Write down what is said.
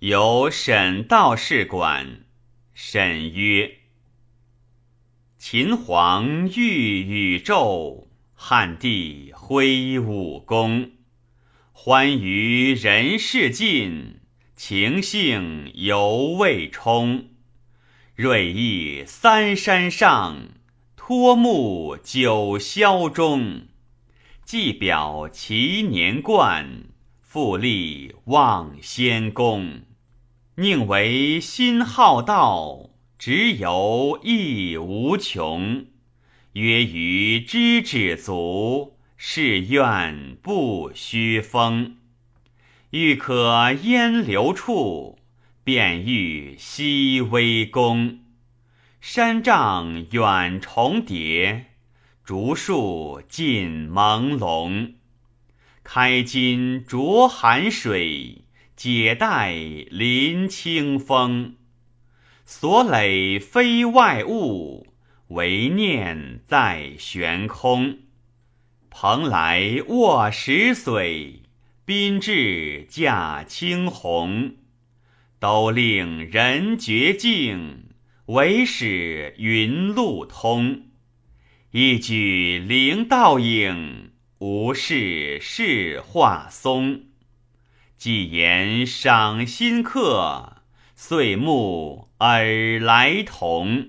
有沈道士管。沈曰：“秦皇御宇宙，汉帝挥武功。欢娱人世尽，情性犹未充。锐意三山上，托木九霄中。既表其年冠，复立望仙宫。”宁为心好道，直游意无穷。曰于知止足，是愿不虚风。欲可烟流处，便欲西微宫。山丈远重叠，竹树近朦胧。开襟着寒水。解带临清风，所累非外物，唯念在悬空。蓬莱卧石髓，宾至驾青鸿。都令人绝境，唯使云路通。一举灵倒影，无事是化松。既言赏心客，岁暮尔来同。